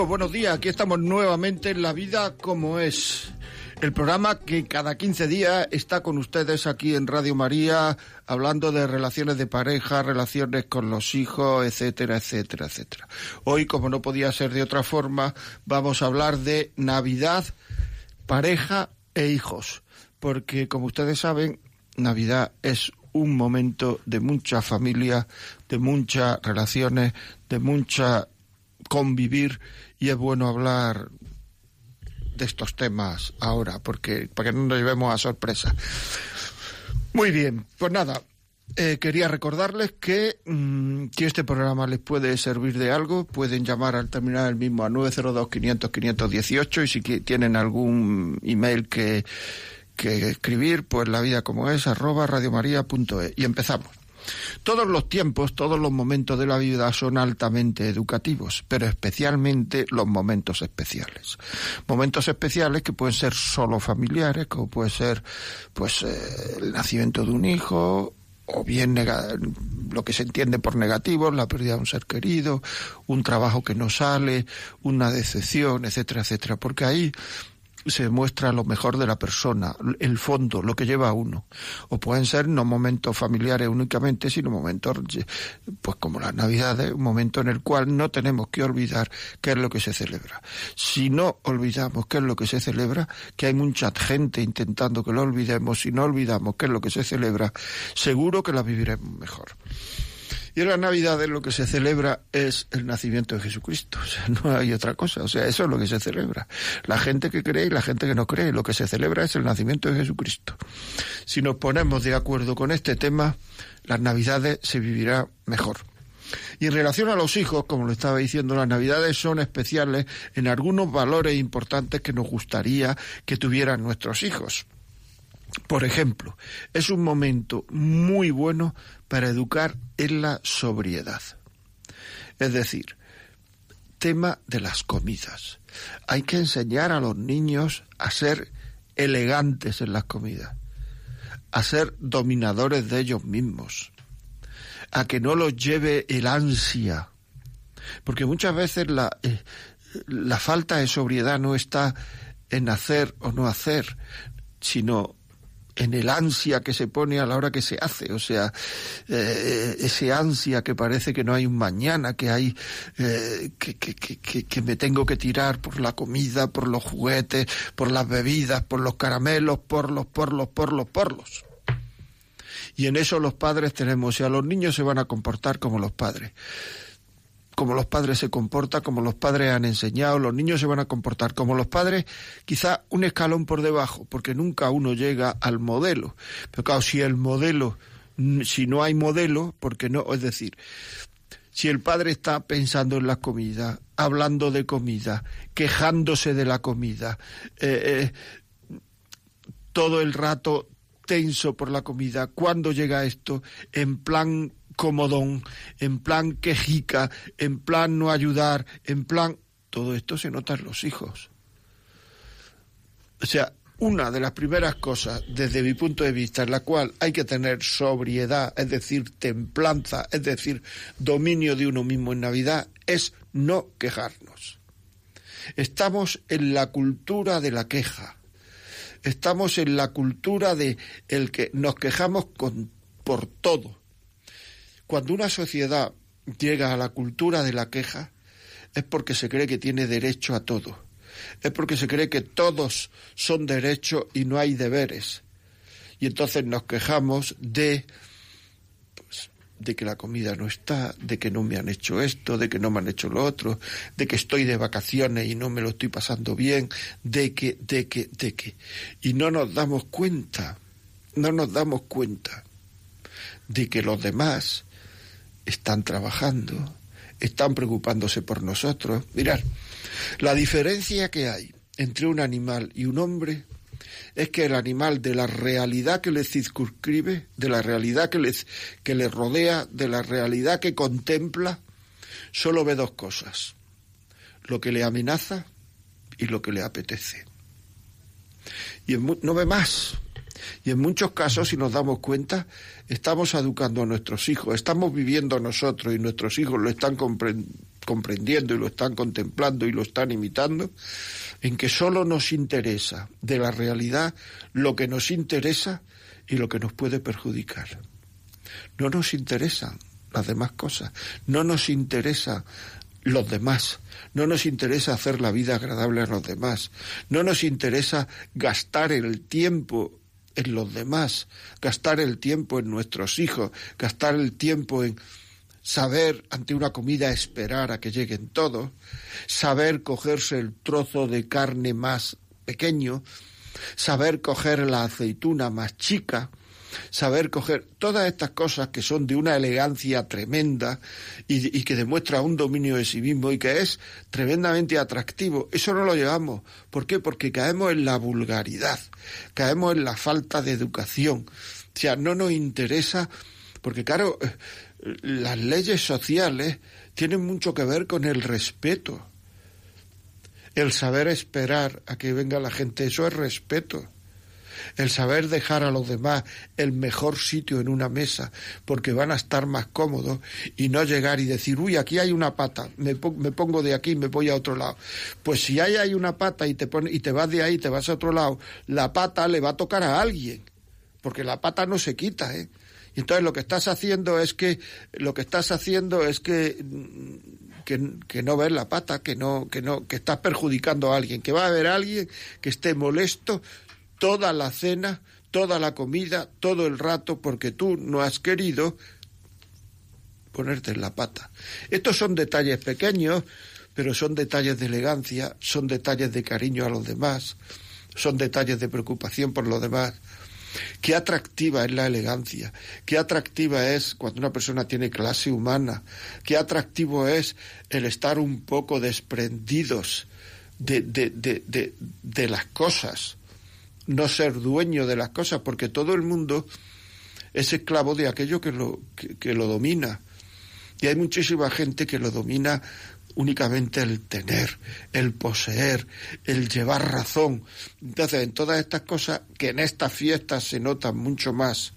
Buenos días. Aquí estamos nuevamente en La vida como es. El programa que cada 15 días está con ustedes aquí en Radio María, hablando de relaciones de pareja, relaciones con los hijos, etcétera, etcétera, etcétera. Hoy, como no podía ser de otra forma, vamos a hablar de Navidad, pareja e hijos. Porque, como ustedes saben, Navidad es un momento de mucha familia, de muchas relaciones, de mucha convivir y es bueno hablar de estos temas ahora, porque para que no nos llevemos a sorpresa. Muy bien, pues nada, eh, quería recordarles que si este programa les puede servir de algo, pueden llamar al terminal el mismo a 902-500-518 y si tienen algún email que, que escribir, pues la vida como es, arroba radiomaria.es. Y empezamos. Todos los tiempos, todos los momentos de la vida son altamente educativos, pero especialmente los momentos especiales. Momentos especiales que pueden ser solo familiares, como puede ser pues eh, el nacimiento de un hijo, o bien lo que se entiende por negativo, la pérdida de un ser querido, un trabajo que no sale, una decepción, etcétera, etcétera, porque ahí se muestra lo mejor de la persona, el fondo, lo que lleva a uno. O pueden ser no momentos familiares únicamente, sino momentos, pues como las Navidades, un momento en el cual no tenemos que olvidar qué es lo que se celebra. Si no olvidamos qué es lo que se celebra, que hay mucha gente intentando que lo olvidemos, si no olvidamos qué es lo que se celebra, seguro que la viviremos mejor. Y en las Navidades lo que se celebra es el nacimiento de Jesucristo. O sea, no hay otra cosa. O sea, eso es lo que se celebra. La gente que cree y la gente que no cree. Lo que se celebra es el nacimiento de Jesucristo. Si nos ponemos de acuerdo con este tema, las Navidades se vivirá mejor. Y en relación a los hijos, como lo estaba diciendo, las Navidades son especiales en algunos valores importantes que nos gustaría que tuvieran nuestros hijos. Por ejemplo, es un momento muy bueno para educar en la sobriedad. Es decir, tema de las comidas. Hay que enseñar a los niños a ser elegantes en las comidas, a ser dominadores de ellos mismos, a que no los lleve el ansia. Porque muchas veces la, eh, la falta de sobriedad no está en hacer o no hacer, sino en el ansia que se pone a la hora que se hace, o sea, eh, ese ansia que parece que no hay un mañana, que hay eh, que, que, que, que, me tengo que tirar por la comida, por los juguetes, por las bebidas, por los caramelos, por los, por los, por los, por los. Y en eso los padres tenemos, o sea, los niños se van a comportar como los padres como los padres se comportan, como los padres han enseñado, los niños se van a comportar como los padres, quizá un escalón por debajo, porque nunca uno llega al modelo. Pero claro, si el modelo, si no hay modelo, porque no, es decir, si el padre está pensando en la comida, hablando de comida, quejándose de la comida, eh, eh, todo el rato tenso por la comida, ¿cuándo llega esto? En plan comodón, en plan quejica, en plan no ayudar, en plan... Todo esto se nota en los hijos. O sea, una de las primeras cosas, desde mi punto de vista, en la cual hay que tener sobriedad, es decir, templanza, es decir, dominio de uno mismo en Navidad, es no quejarnos. Estamos en la cultura de la queja. Estamos en la cultura de el que nos quejamos con, por todo. Cuando una sociedad llega a la cultura de la queja, es porque se cree que tiene derecho a todo. Es porque se cree que todos son derechos y no hay deberes. Y entonces nos quejamos de pues, de que la comida no está, de que no me han hecho esto, de que no me han hecho lo otro, de que estoy de vacaciones y no me lo estoy pasando bien, de que, de que, de que. Y no nos damos cuenta, no nos damos cuenta de que los demás están trabajando, están preocupándose por nosotros. Mirad, La diferencia que hay entre un animal y un hombre es que el animal de la realidad que le circunscribe, de la realidad que le, que le rodea, de la realidad que contempla, solo ve dos cosas, lo que le amenaza y lo que le apetece. Y no ve más. Y en muchos casos, si nos damos cuenta, estamos educando a nuestros hijos, estamos viviendo nosotros y nuestros hijos lo están comprendiendo y lo están contemplando y lo están imitando, en que solo nos interesa de la realidad lo que nos interesa y lo que nos puede perjudicar. No nos interesan las demás cosas, no nos interesa los demás, no nos interesa hacer la vida agradable a los demás, no nos interesa gastar el tiempo en los demás, gastar el tiempo en nuestros hijos, gastar el tiempo en saber ante una comida esperar a que lleguen todos, saber cogerse el trozo de carne más pequeño, saber coger la aceituna más chica, saber coger todas estas cosas que son de una elegancia tremenda y, que demuestra un dominio de sí mismo y que es tremendamente atractivo. Eso no lo llevamos. ¿Por qué? Porque caemos en la vulgaridad, caemos en la falta de educación. O sea, no nos interesa, porque claro, las leyes sociales tienen mucho que ver con el respeto. El saber esperar a que venga la gente, eso es respeto. El saber dejar a los demás el mejor sitio en una mesa porque van a estar más cómodos y no llegar y decir, uy, aquí hay una pata, me, pongo de aquí me voy a otro lado. Pues si hay, hay una pata y te, pone, y te vas de ahí, te vas a otro lado, la pata le va a tocar a alguien, porque la pata no se quita, ¿eh? Entonces lo que estás haciendo es que lo que estás haciendo es que que, no ves la pata, que no que no que estás perjudicando a alguien, que va a haber alguien que esté molesto toda la cena, toda la comida, todo el rato porque tú no has querido ponerte en la pata. Estos son detalles pequeños, pero son detalles de elegancia, son detalles de cariño a los demás, son detalles de preocupación por los demás. Qué atractiva es la elegancia, qué atractiva es cuando una persona tiene clase humana, qué atractivo es el estar un poco desprendidos de, de, de, de las cosas, no ser dueño de las cosas, porque todo el mundo es esclavo de aquello que lo, que lo domina. Y hay muchísima gente que lo domina únicamente el tener, el poseer, el llevar razón. Entonces, en todas estas cosas que en estas fiestas se notan mucho más,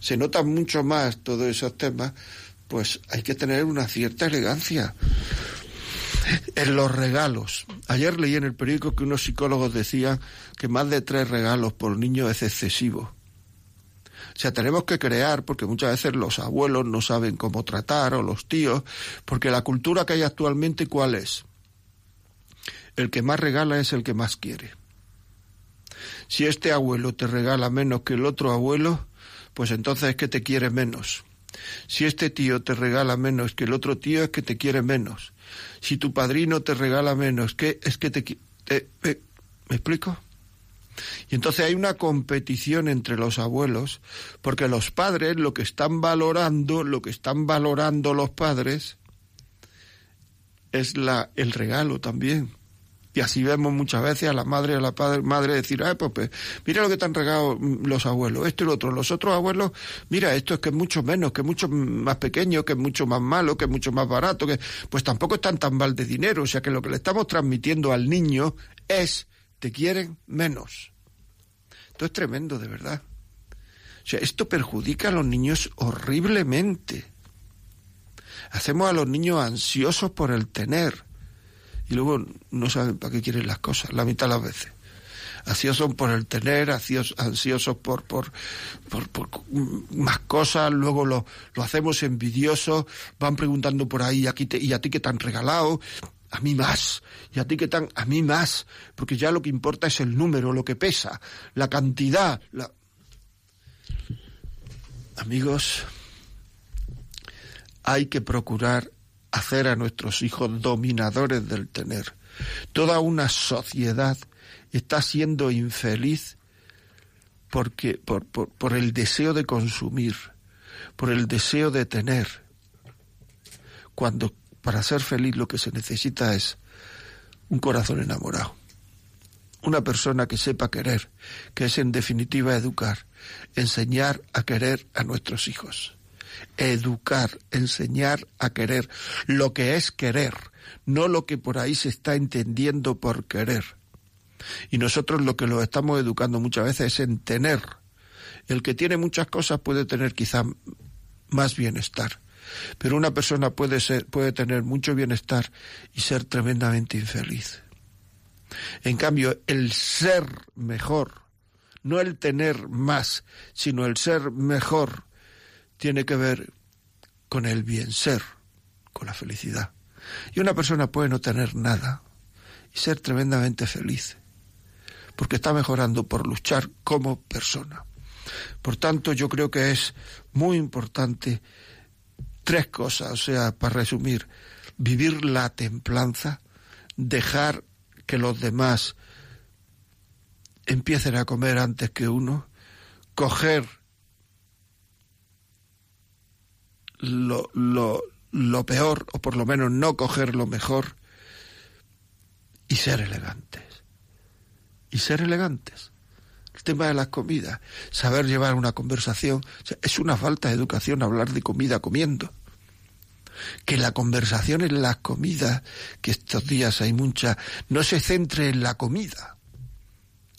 se notan mucho más todos esos temas, pues hay que tener una cierta elegancia. En los regalos. Ayer leí en el periódico que unos psicólogos decían que más de tres regalos por niño es excesivo. O sea, tenemos que crear, porque muchas veces los abuelos no saben cómo tratar, o los tíos, porque la cultura que hay actualmente, ¿cuál es? El que más regala es el que más quiere. Si este abuelo te regala menos que el otro abuelo, pues entonces es que te quiere menos. Si este tío te regala menos que el otro tío, es que te quiere menos. Si tu padrino te regala menos, que es que te, te ¿Me explico? Y entonces hay una competición entre los abuelos, porque los padres lo que están valorando, lo que están valorando los padres, es la, el regalo también. Y así vemos muchas veces a la madre y a la padre, madre decir, ay, pues, pues, mira lo que te han regalado los abuelos, esto y lo otro. Los otros abuelos, mira, esto es que es mucho menos, que es mucho más pequeño, que es mucho más malo, que es mucho más barato, que pues tampoco están tan mal de dinero. O sea que lo que le estamos transmitiendo al niño es, te quieren menos. Esto es tremendo, de verdad. O sea, esto perjudica a los niños horriblemente. Hacemos a los niños ansiosos por el tener y luego no saben para qué quieren las cosas, la mitad de las veces. Ansiosos por el tener, ansiosos por, por, por, más cosas, luego lo, lo hacemos envidiosos, van preguntando por ahí, aquí ¿y a ti qué te han regalado? a mí más, y a ti que tan, a mí más, porque ya lo que importa es el número, lo que pesa, la cantidad. La... Amigos, hay que procurar hacer a nuestros hijos dominadores del tener. Toda una sociedad está siendo infeliz porque, por, por, por el deseo de consumir, por el deseo de tener, cuando para ser feliz lo que se necesita es un corazón enamorado. Una persona que sepa querer, que es en definitiva educar, enseñar a querer a nuestros hijos. Educar, enseñar a querer lo que es querer, no lo que por ahí se está entendiendo por querer. Y nosotros lo que lo estamos educando muchas veces es en tener. El que tiene muchas cosas puede tener quizá más bienestar. Pero una persona puede ser, puede tener mucho bienestar y ser tremendamente infeliz. En cambio, el ser mejor, no el tener más, sino el ser mejor, tiene que ver con el bien ser, con la felicidad. Y una persona puede no tener nada y ser tremendamente feliz, porque está mejorando por luchar como persona. Por tanto, yo creo que es muy importante tres cosas, o sea, para resumir, vivir la templanza, dejar que los demás empiecen a comer antes que uno, coger lo, lo, lo peor, o por lo menos no coger lo mejor, y ser elegantes. Y ser elegantes. El tema de las comidas, saber llevar una conversación, es una falta de educación hablar de comida comiendo que la conversación en las comidas, que estos días hay mucha, no se centre en la comida,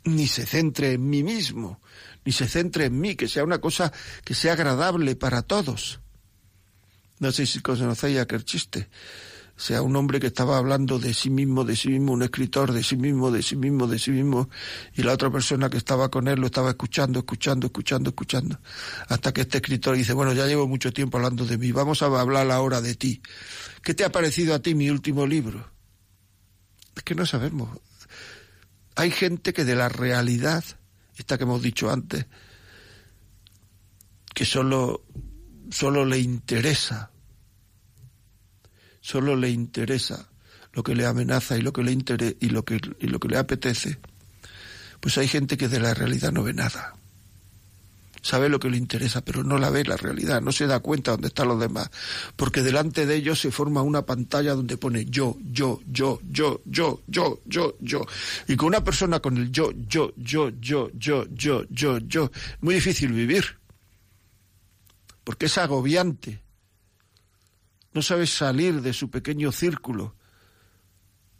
ni se centre en mí mismo, ni se centre en mí, que sea una cosa que sea agradable para todos. No sé si conocéis aquel chiste sea un hombre que estaba hablando de sí mismo, de sí mismo, un escritor de sí mismo, de sí mismo, de sí mismo, y la otra persona que estaba con él lo estaba escuchando, escuchando, escuchando, escuchando, hasta que este escritor dice, bueno, ya llevo mucho tiempo hablando de mí, vamos a hablar ahora de ti. ¿Qué te ha parecido a ti mi último libro? Es que no sabemos. Hay gente que de la realidad, esta que hemos dicho antes, que solo, solo le interesa solo le interesa lo que le amenaza y lo que le y lo que y lo que le apetece, pues hay gente que de la realidad no ve nada. Sabe lo que le interesa, pero no la ve la realidad, no se da cuenta dónde están los demás, porque delante de ellos se forma una pantalla donde pone yo, yo, yo, yo, yo, yo, yo, yo. Y con una persona con el yo, yo, yo, yo, yo, yo, yo, yo, muy difícil vivir, porque es agobiante no sabe salir de su pequeño círculo,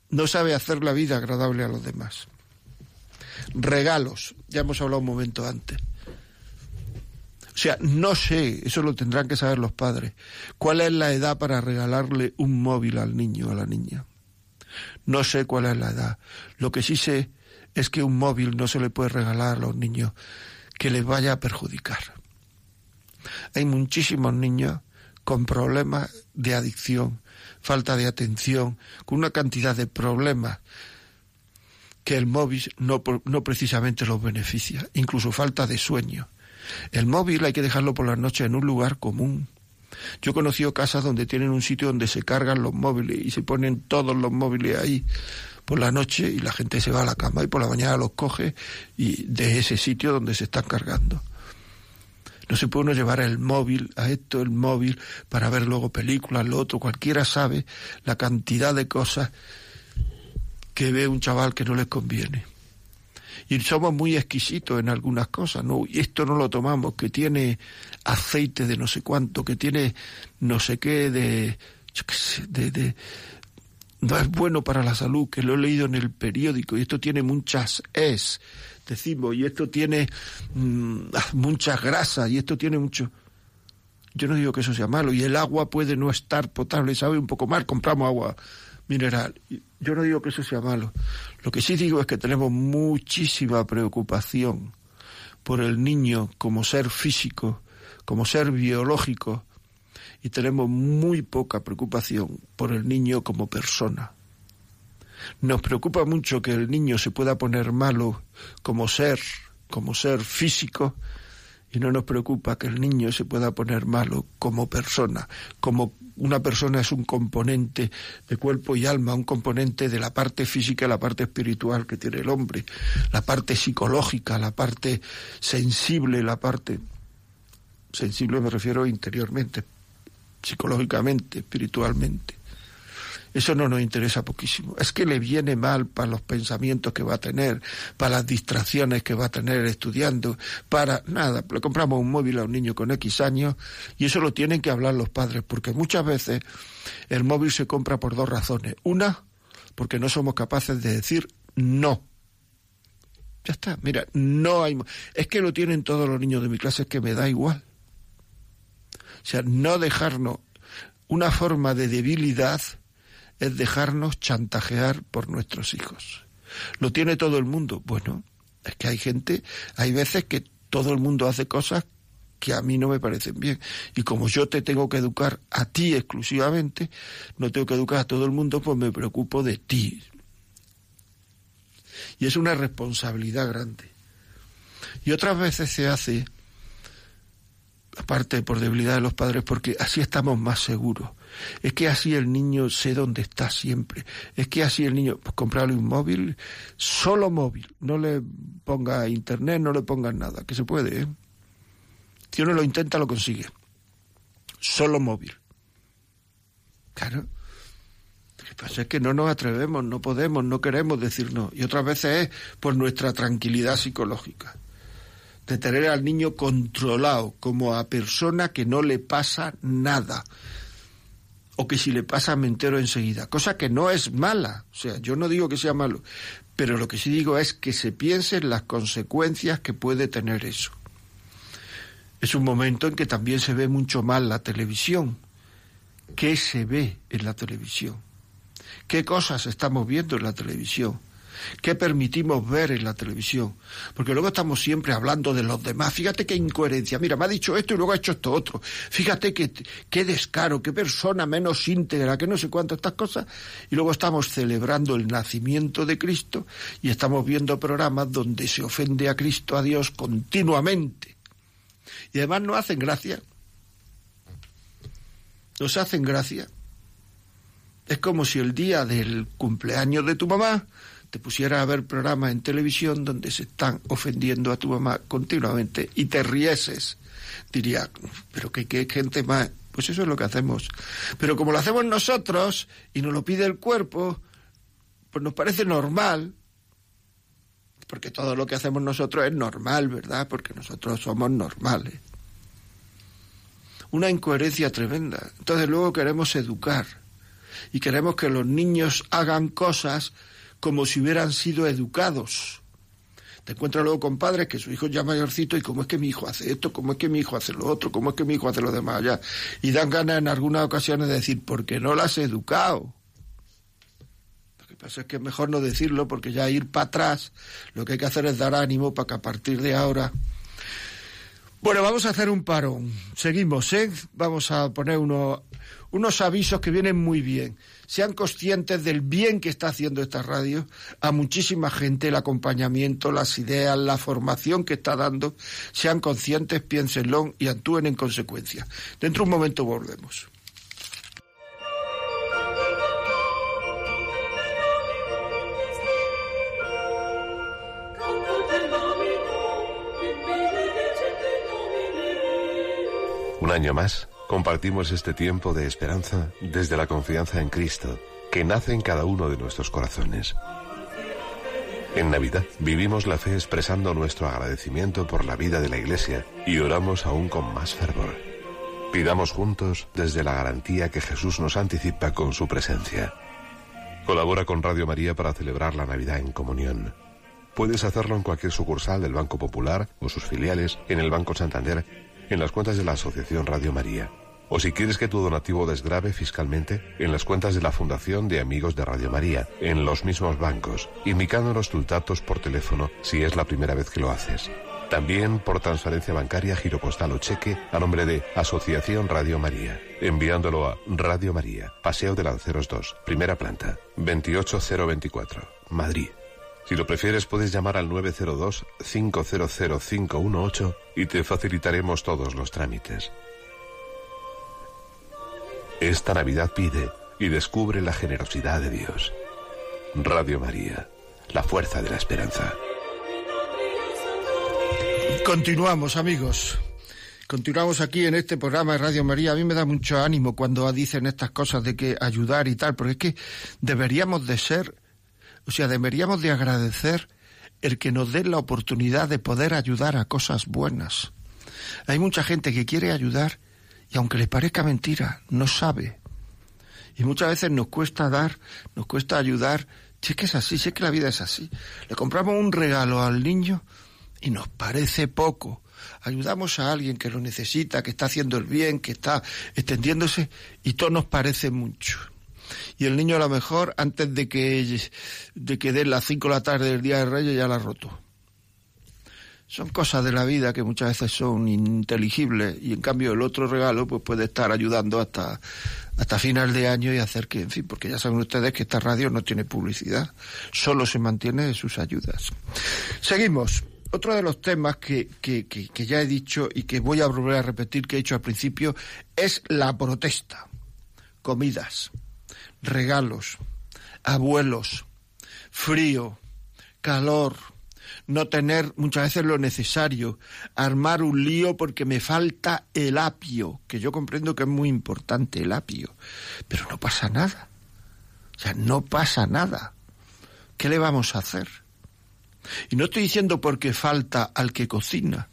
no sabe hacer la vida agradable a los demás. Regalos, ya hemos hablado un momento antes. O sea, no sé, eso lo tendrán que saber los padres, cuál es la edad para regalarle un móvil al niño o a la niña. No sé cuál es la edad. Lo que sí sé es que un móvil no se le puede regalar a los niños que les vaya a perjudicar. Hay muchísimos niños con problemas de adicción, falta de atención, con una cantidad de problemas que el móvil no, no precisamente los beneficia, incluso falta de sueño. El móvil hay que dejarlo por las noches en un lugar común. Yo he conocido casas donde tienen un sitio donde se cargan los móviles y se ponen todos los móviles ahí por la noche y la gente se va a la cama y por la mañana los coge y de ese sitio donde se están cargando. No se puede uno llevar el móvil a esto, el móvil, para ver luego películas, lo otro. Cualquiera sabe la cantidad de cosas que ve un chaval que no les conviene. Y somos muy exquisitos en algunas cosas, ¿no? Y esto no lo tomamos, que tiene aceite de no sé cuánto, que tiene no sé qué de, de, de no es bueno para la salud, que lo he leído en el periódico, y esto tiene muchas es, decimos, y esto tiene mm, ah, muchas grasas, y esto tiene mucho... Yo no digo que eso sea malo, y el agua puede no estar potable, sabe un poco mal, compramos agua mineral. Yo no digo que eso sea malo. Lo que sí digo es que tenemos muchísima preocupación por el niño como ser físico, como ser biológico, y tenemos muy poca preocupación por el niño como persona. Nos preocupa mucho que el niño se pueda poner malo como ser, como ser físico, y no nos preocupa que el niño se pueda poner malo como persona, como una persona es un componente de cuerpo y alma, un componente de la parte física y la parte espiritual que tiene el hombre, la parte psicológica, la parte sensible, la parte sensible me refiero interiormente, psicológicamente, espiritualmente. Eso no nos interesa poquísimo. Es que le viene mal para los pensamientos que va a tener, para las distracciones que va a tener estudiando, para nada. Le compramos un móvil a un niño con X años y eso lo tienen que hablar los padres, porque muchas veces el móvil se compra por dos razones. Una, porque no somos capaces de decir no. Ya está, mira, no hay... Es que lo tienen todos los niños de mi clase, es que me da igual. O sea, no dejarnos una forma de debilidad es dejarnos chantajear por nuestros hijos. ¿Lo tiene todo el mundo? Bueno, es que hay gente, hay veces que todo el mundo hace cosas que a mí no me parecen bien. Y como yo te tengo que educar a ti exclusivamente, no tengo que educar a todo el mundo, pues me preocupo de ti. Y es una responsabilidad grande. Y otras veces se hace, aparte por debilidad de los padres, porque así estamos más seguros. Es que así el niño sé dónde está siempre. Es que así el niño, pues comprarle un móvil, solo móvil. No le ponga internet, no le ponga nada, que se puede, ¿eh? Si uno lo intenta, lo consigue. Solo móvil. Claro. Lo que pasa es que no nos atrevemos, no podemos, no queremos decir no. Y otras veces es por nuestra tranquilidad psicológica. De tener al niño controlado como a persona que no le pasa nada o que si le pasa me entero enseguida, cosa que no es mala, o sea, yo no digo que sea malo, pero lo que sí digo es que se piense en las consecuencias que puede tener eso. Es un momento en que también se ve mucho mal la televisión. ¿Qué se ve en la televisión? ¿Qué cosas estamos viendo en la televisión? ¿Qué permitimos ver en la televisión? Porque luego estamos siempre hablando de los demás. Fíjate qué incoherencia. Mira, me ha dicho esto y luego ha hecho esto otro. Fíjate qué, qué descaro, qué persona menos íntegra, que no sé cuántas estas cosas. Y luego estamos celebrando el nacimiento de Cristo y estamos viendo programas donde se ofende a Cristo, a Dios, continuamente. Y además no hacen gracia. Nos hacen gracia. Es como si el día del cumpleaños de tu mamá te pusiera a ver programas en televisión donde se están ofendiendo a tu mamá continuamente y te rieses. Diría, pero que qué gente más. Pues eso es lo que hacemos. Pero como lo hacemos nosotros y nos lo pide el cuerpo, pues nos parece normal. Porque todo lo que hacemos nosotros es normal, ¿verdad? Porque nosotros somos normales. Una incoherencia tremenda. Entonces luego queremos educar y queremos que los niños hagan cosas como si hubieran sido educados. Te encuentras luego con padres que su hijo ya mayorcito y cómo es que mi hijo hace esto, cómo es que mi hijo hace lo otro, cómo es que mi hijo hace lo demás allá. Y dan ganas en algunas ocasiones de decir, porque no las he educado. Lo que pasa es que es mejor no decirlo porque ya ir para atrás lo que hay que hacer es dar ánimo para que a partir de ahora bueno, vamos a hacer un parón. Seguimos, ¿eh? Vamos a poner uno, unos avisos que vienen muy bien. Sean conscientes del bien que está haciendo esta radio a muchísima gente, el acompañamiento, las ideas, la formación que está dando. Sean conscientes, piénsenlo y actúen en consecuencia. Dentro de un momento volvemos. Un año más, compartimos este tiempo de esperanza desde la confianza en Cristo, que nace en cada uno de nuestros corazones. En Navidad vivimos la fe expresando nuestro agradecimiento por la vida de la Iglesia y oramos aún con más fervor. Pidamos juntos desde la garantía que Jesús nos anticipa con su presencia. Colabora con Radio María para celebrar la Navidad en comunión. Puedes hacerlo en cualquier sucursal del Banco Popular o sus filiales, en el Banco Santander en las cuentas de la Asociación Radio María. O si quieres que tu donativo desgrave fiscalmente, en las cuentas de la Fundación de Amigos de Radio María, en los mismos bancos, indicándonos tus datos por teléfono si es la primera vez que lo haces. También por transferencia bancaria, giro postal o cheque a nombre de Asociación Radio María, enviándolo a Radio María, Paseo de Lanceros 2, primera planta, 28024, Madrid si lo prefieres, puedes llamar al 902-500-518 y te facilitaremos todos los trámites. Esta Navidad pide y descubre la generosidad de Dios. Radio María, la fuerza de la esperanza. Continuamos, amigos. Continuamos aquí en este programa de Radio María. A mí me da mucho ánimo cuando dicen estas cosas de que ayudar y tal, porque es que deberíamos de ser, o sea, deberíamos de agradecer el que nos den la oportunidad de poder ayudar a cosas buenas. Hay mucha gente que quiere ayudar y aunque le parezca mentira, no sabe. Y muchas veces nos cuesta dar, nos cuesta ayudar. Si es que es así, si es que la vida es así. Le compramos un regalo al niño y nos parece poco ayudamos a alguien que lo necesita, que está haciendo el bien, que está extendiéndose, y todo nos parece mucho. Y el niño a lo mejor, antes de que, de que den las cinco de la tarde del Día de Reyes, ya la ha roto. Son cosas de la vida que muchas veces son ininteligibles y en cambio el otro regalo pues puede estar ayudando hasta, hasta final de año y hacer que, en fin, porque ya saben ustedes que esta radio no tiene publicidad, solo se mantiene de sus ayudas. Seguimos otro de los temas que, que, que, ya he dicho y que voy a volver a repetir que he dicho al principio es la protesta. Comidas, regalos, abuelos, frío, calor, no tener muchas veces lo necesario, armar un lío porque me falta el apio, que yo comprendo que es muy importante el apio, pero no pasa nada. O sea, no pasa nada. ¿Qué le vamos a hacer? Y no estoy diciendo porque falta al que cocina,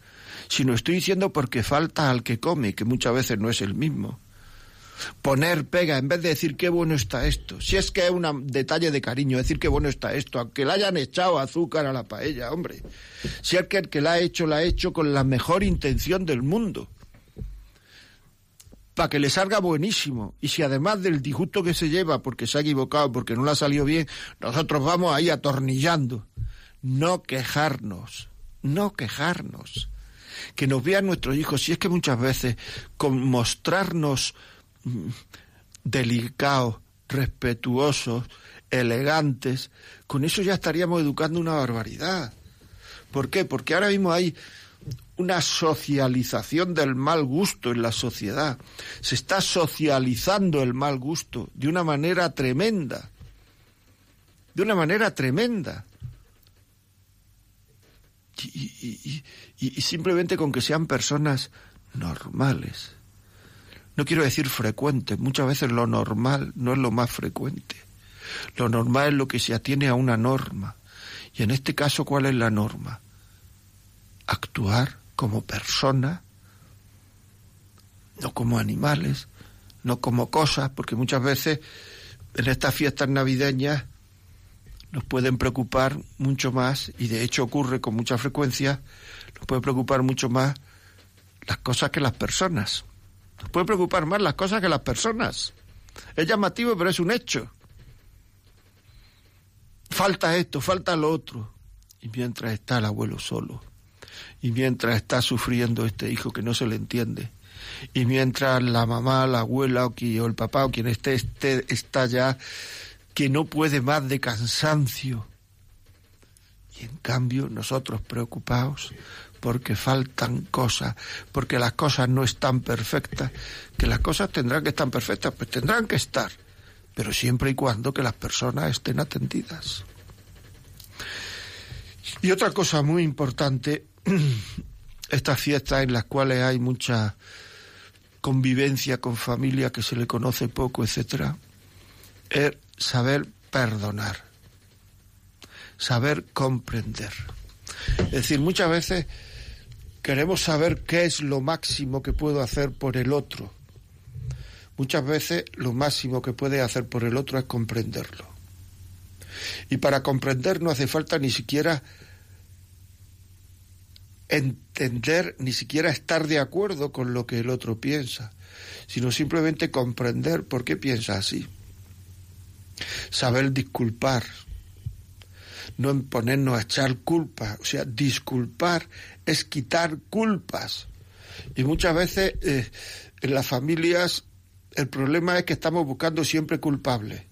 sino estoy diciendo porque falta al que come, que muchas veces no es el mismo. Poner pega, en vez de decir qué bueno está esto. Si es que es un detalle de cariño, decir qué bueno está esto, aunque le hayan echado azúcar a la paella, hombre. Si es que el que la ha hecho, la ha hecho con la mejor intención del mundo. Para que le salga buenísimo. Y si además del disgusto que se lleva porque se ha equivocado, porque no le ha salido bien, nosotros vamos ahí atornillando no quejarnos, no quejarnos. Que nos vean nuestros hijos, si es que muchas veces con mostrarnos delicados, respetuosos, elegantes, con eso ya estaríamos educando una barbaridad. ¿Por qué? Porque ahora mismo hay una socialización del mal gusto en la sociedad. Se está socializando el mal gusto de una manera tremenda. De una manera tremenda y, simplemente con que sean personas normales. No quiero decir frecuentes, muchas veces lo normal no es lo más frecuente. Lo normal es lo que se atiene a una norma. Y en este caso, ¿cuál es la norma? Actuar como persona, no como animales, no como cosas, porque muchas veces en estas fiestas navideñas nos pueden preocupar mucho más, y de hecho ocurre con mucha frecuencia, nos puede preocupar mucho más las cosas que las personas. Puede preocupar más las cosas que las personas. Es llamativo, pero es un hecho. Falta esto, falta lo otro. Y mientras está el abuelo solo, y mientras está sufriendo este hijo que no se le entiende, y mientras la mamá, la abuela o, el papá o quien esté, esté está ya que no puede más de cansancio. Y en cambio nosotros preocupados porque faltan cosas, porque las cosas no están perfectas, que las cosas tendrán que estar perfectas, pues tendrán que estar, pero siempre y cuando que las personas estén atendidas. Y otra cosa muy importante, estas fiestas en las cuales hay mucha convivencia con familia que se le conoce poco, etcétera, es saber perdonar, saber comprender. Es decir, muchas veces queremos saber qué es lo máximo que puedo hacer por el otro. Muchas veces lo máximo que puede hacer por el otro es comprenderlo. Y para comprender no hace falta ni siquiera entender, ni siquiera estar de acuerdo con lo que el otro piensa, sino simplemente comprender por qué piensa así saber disculpar, no ponernos a echar culpas, o sea, disculpar es quitar culpas. Y muchas veces eh, en las familias el problema es que estamos buscando siempre culpables.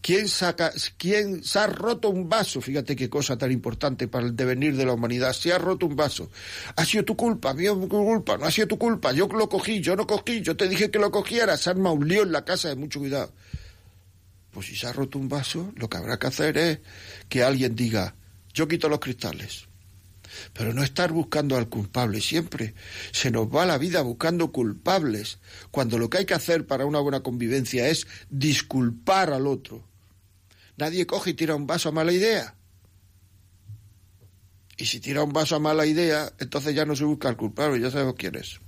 ¿Quién, saca, ¿Quién se ha roto un vaso? Fíjate qué cosa tan importante para el devenir de la humanidad. Se ha roto un vaso. Ha sido tu culpa, tu culpa, no ha sido tu culpa. Yo lo cogí, yo no cogí, yo te dije que lo cogieras. Se arma un lío en la casa de mucho cuidado. Pues si se ha roto un vaso, lo que habrá que hacer es que alguien diga, yo quito los cristales. Pero no estar buscando al culpable siempre. Se nos va la vida buscando culpables, cuando lo que hay que hacer para una buena convivencia es disculpar al otro. Nadie coge y tira un vaso a mala idea. Y si tira un vaso a mala idea, entonces ya no se busca al culpable, ya sabemos quién es.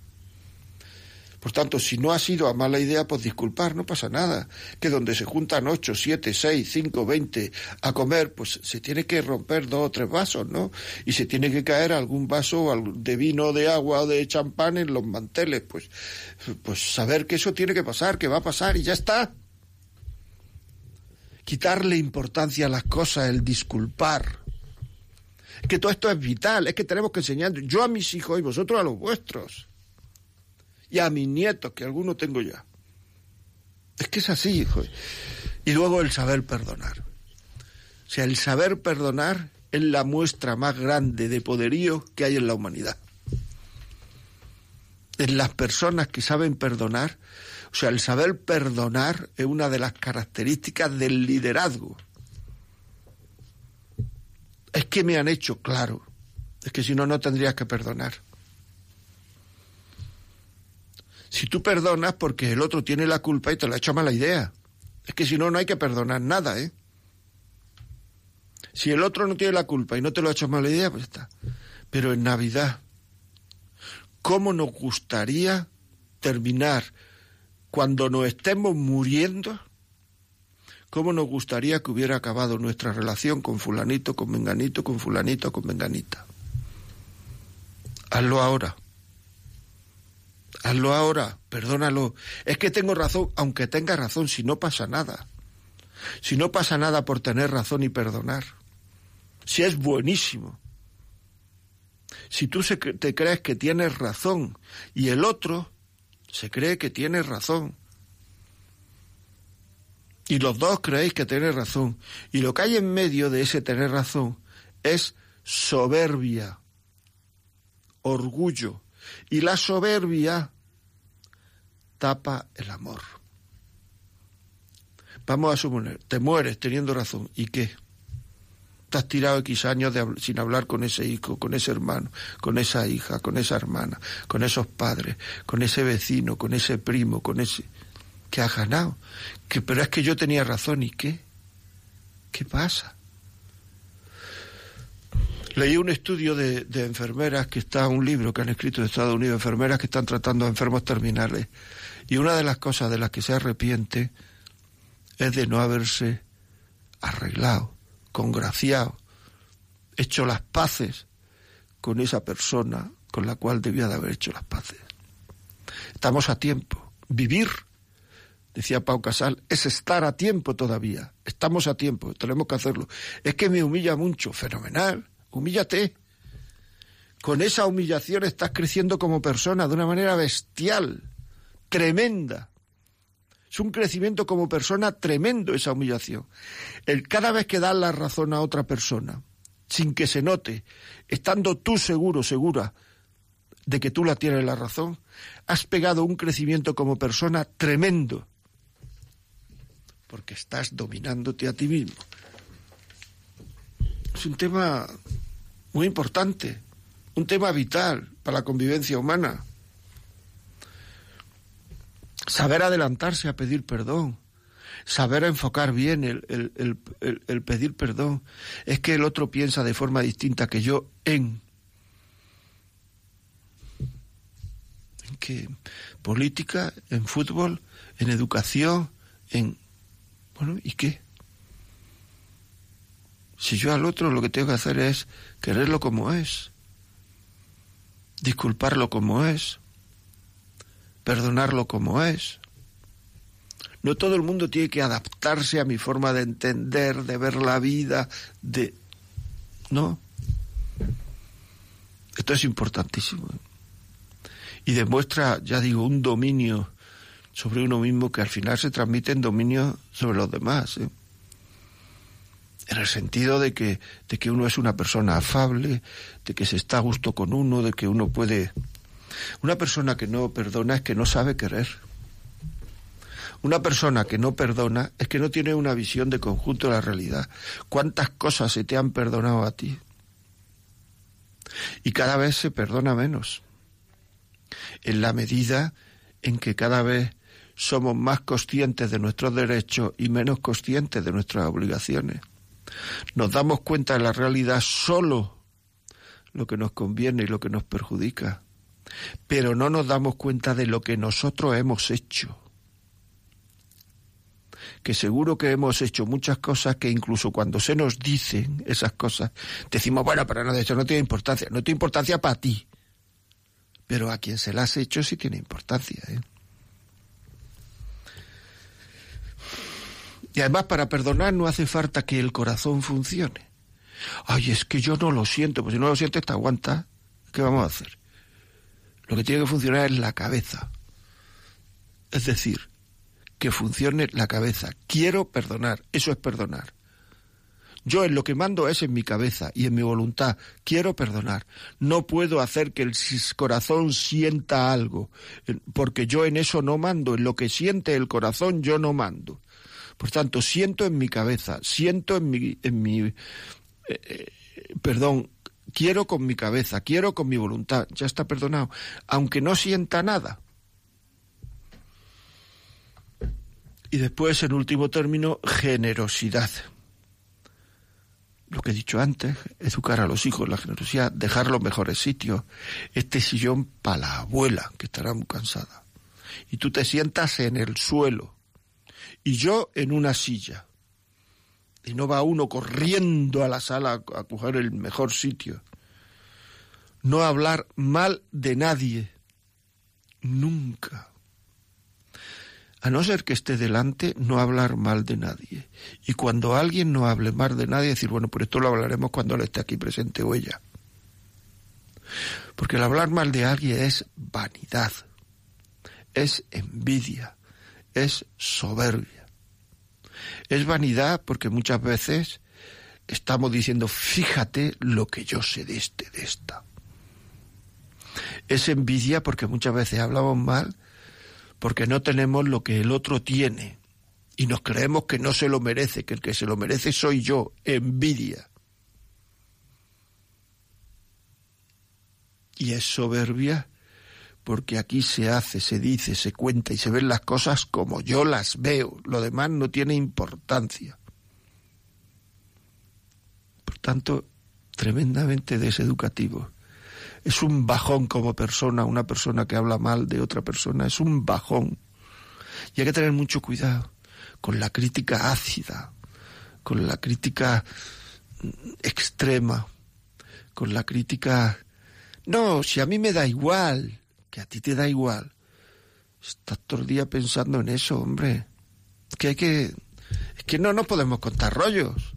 Por tanto, si no ha sido a mala idea, pues disculpar, no pasa nada. Que donde se juntan ocho, siete, seis, cinco, veinte a comer, pues se tiene que romper dos o tres vasos, ¿no? Y se tiene que caer algún vaso de vino, de agua de champán en los manteles. Pues, pues saber que eso tiene que pasar, que va a pasar y ya está. Quitarle importancia a las cosas, el disculpar. Que todo esto es vital, es que tenemos que enseñar, yo a mis hijos y vosotros a los vuestros y a mis nietos, que algunos tengo ya. Es que es así, hijo. Y luego el saber perdonar. O sea, el saber perdonar es la muestra más grande de poderío que hay en la humanidad. En las personas que saben perdonar, o sea, el saber perdonar es una de las características del liderazgo. Es que me han hecho, claro. Es que si no, no tendrías que perdonar. Si tú perdonas porque el otro tiene la culpa y te lo ha hecho mala idea. Es que si no, no hay que perdonar nada, ¿eh? Si el otro no tiene la culpa y no te lo ha hecho mala idea, pues está. Pero en Navidad, ¿cómo nos gustaría terminar cuando nos estemos muriendo? ¿Cómo nos gustaría que hubiera acabado nuestra relación con fulanito, con menganito, con fulanito, con menganita? Hazlo ahora. Hazlo ahora, perdónalo. Es que tengo razón, aunque tenga razón, si no pasa nada. Si no pasa nada por tener razón y perdonar. Si es buenísimo. Si tú te crees que tienes razón y el otro se cree que tiene razón. Y los dos creéis que tiene razón. Y lo que hay en medio de ese tener razón es soberbia, orgullo, y la soberbia tapa el amor. Vamos a suponer, te mueres teniendo razón. ¿Y qué? Te has tirado X años sin hablar con ese hijo, con ese hermano, con esa hija, con esa hermana, con esos padres, con ese vecino, con ese primo, con ese... que has ganado? Que, pero es que yo tenía razón. ¿Y qué? ¿Qué pasa? Leí un estudio de, enfermeras que está, un libro que han escrito de Estados Unidos, enfermeras que están tratando a enfermos terminales. Y una de las cosas de las que se arrepiente es de no haberse arreglado, congraciado, hecho las paces con esa persona con la cual debía de haber hecho las paces. Estamos a tiempo. Vivir, decía Pau Casal, es estar a tiempo todavía. Estamos a tiempo, tenemos que hacerlo. Es que me humilla mucho, fenomenal humíllate. Con esa humillación estás creciendo como persona de una manera bestial, tremenda. Es un crecimiento como persona tremendo esa humillación. El cada vez que das la razón a otra persona, sin que se note, estando tú seguro, segura de que tú la tienes la razón, has pegado un crecimiento como persona tremendo. Porque estás dominándote a ti mismo. Es un tema muy importante, un tema vital para la convivencia humana. Saber adelantarse a pedir perdón, saber enfocar bien el, pedir perdón. Es que el otro piensa de forma distinta que yo en. ¿En qué? Política, en fútbol, en educación, en... Bueno, ¿y qué? Si yo al otro lo que tengo que hacer es quererlo como es, disculparlo como es, perdonarlo como es. No todo el mundo tiene que adaptarse a mi forma de entender, de ver la vida, de... No. Esto es importantísimo. Y demuestra, ya digo, un dominio sobre uno mismo que al final se transmite en dominio sobre los demás. ¿eh? En el sentido de que, de que uno es una persona afable, de que se está a gusto con uno, de que uno puede... Una persona que no perdona es que no sabe querer. Una persona que no perdona es que no tiene una visión de conjunto de la realidad. ¿Cuántas cosas se te han perdonado a ti? Y cada vez se perdona menos. En la medida en que cada vez somos más conscientes de nuestros derechos y menos conscientes de nuestras obligaciones. Nos damos cuenta de la realidad solo lo que nos conviene y lo que nos perjudica, pero no nos damos cuenta de lo que nosotros hemos hecho. Que seguro que hemos hecho muchas cosas que incluso cuando se nos dicen esas cosas, decimos, bueno, pero no, de no tiene importancia. No tiene importancia para ti. Pero a quien se las has hecho sí tiene importancia. ¿eh? Y además para perdonar no hace falta que el corazón funcione. Ay, es que yo no lo siento, pues si no lo sientes te aguanta. ¿Qué vamos a hacer? Lo que tiene que funcionar es la cabeza. Es decir, que funcione la cabeza. Quiero perdonar, eso es perdonar. Yo en lo que mando es en mi cabeza y en mi voluntad. Quiero perdonar. No puedo hacer que el corazón sienta algo, porque yo en eso no mando. En lo que siente el corazón yo no mando. Por tanto, siento en mi cabeza, siento en mi, en mi eh, eh, perdón, quiero con mi cabeza, quiero con mi voluntad, ya está perdonado, aunque no sienta nada. Y después, en último término, generosidad. Lo que he dicho antes, educar a los hijos, la generosidad, dejar los mejores sitios. Este sillón para la abuela, que estará muy cansada. Y tú te sientas en el suelo y yo en una silla. Y no va uno corriendo a la sala a coger el mejor sitio. No hablar mal de nadie. Nunca. A no ser que esté delante, no hablar mal de nadie. Y cuando alguien no hable mal de nadie, decir, bueno, por esto lo hablaremos cuando él esté aquí presente o ella. Porque el hablar mal de alguien es vanidad, es envidia, es soberbia. Es vanidad porque muchas veces estamos diciendo, fíjate lo que yo sé de este, de esta. Es envidia porque muchas veces hablamos mal porque no tenemos lo que el otro tiene y nos creemos que no se lo merece, que el que se lo merece soy yo. Envidia. Y es soberbia porque aquí se hace, se dice, se cuenta y se ven las cosas como yo las veo. Lo demás no tiene importancia. Por tanto, tremendamente deseducativo. Es un bajón como persona, una persona que habla mal de otra persona, es un bajón. Y hay que tener mucho cuidado con la crítica ácida, con la crítica extrema, con la crítica... No, si a mí me da igual, que a ti te da igual. Estás todo el día pensando en eso, hombre. Que hay que... Es que no nos podemos contar rollos.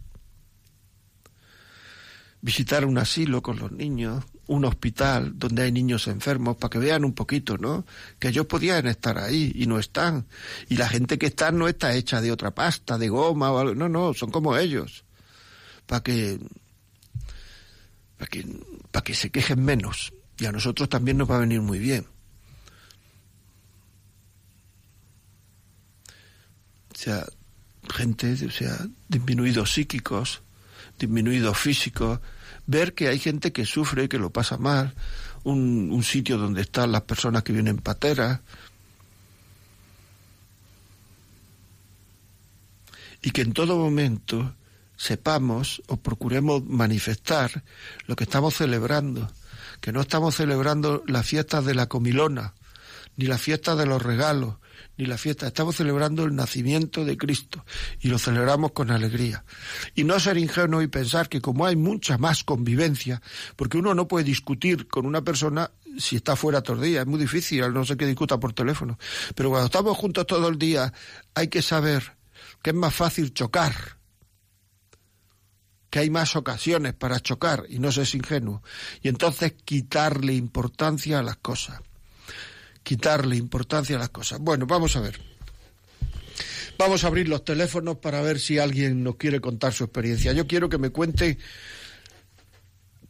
Visitar un asilo con los niños, un hospital donde hay niños enfermos, para que vean un poquito, ¿no? Que ellos podían estar ahí y no están. Y la gente que está no está hecha de otra pasta, de goma o algo. No, no, son como ellos. Para que, para que, para que se quejen menos y a nosotros también nos va a venir muy bien. O sea, gente, o sea, disminuidos psíquicos, disminuidos físicos, ver que hay gente que sufre, que lo pasa mal, un, un sitio donde están las personas que vienen pateras, y que en todo momento sepamos o procuremos manifestar lo que estamos celebrando, que no estamos celebrando las fiestas de la comilona, ni las fiestas de los regalos, ni la fiesta, estamos celebrando el nacimiento de Cristo y lo celebramos con alegría. Y no ser ingenuo y pensar que como hay mucha más convivencia, porque uno no puede discutir con una persona si está fuera todo el día, es muy difícil, no sé que discuta por teléfono, pero cuando estamos juntos todo el día hay que saber que es más fácil chocar que hay más ocasiones para chocar y no seas ingenuo. Y entonces quitarle importancia a las cosas. Quitarle importancia a las cosas. Bueno, vamos a ver. Vamos a abrir los teléfonos para ver si alguien nos quiere contar su experiencia. Yo quiero que me cuente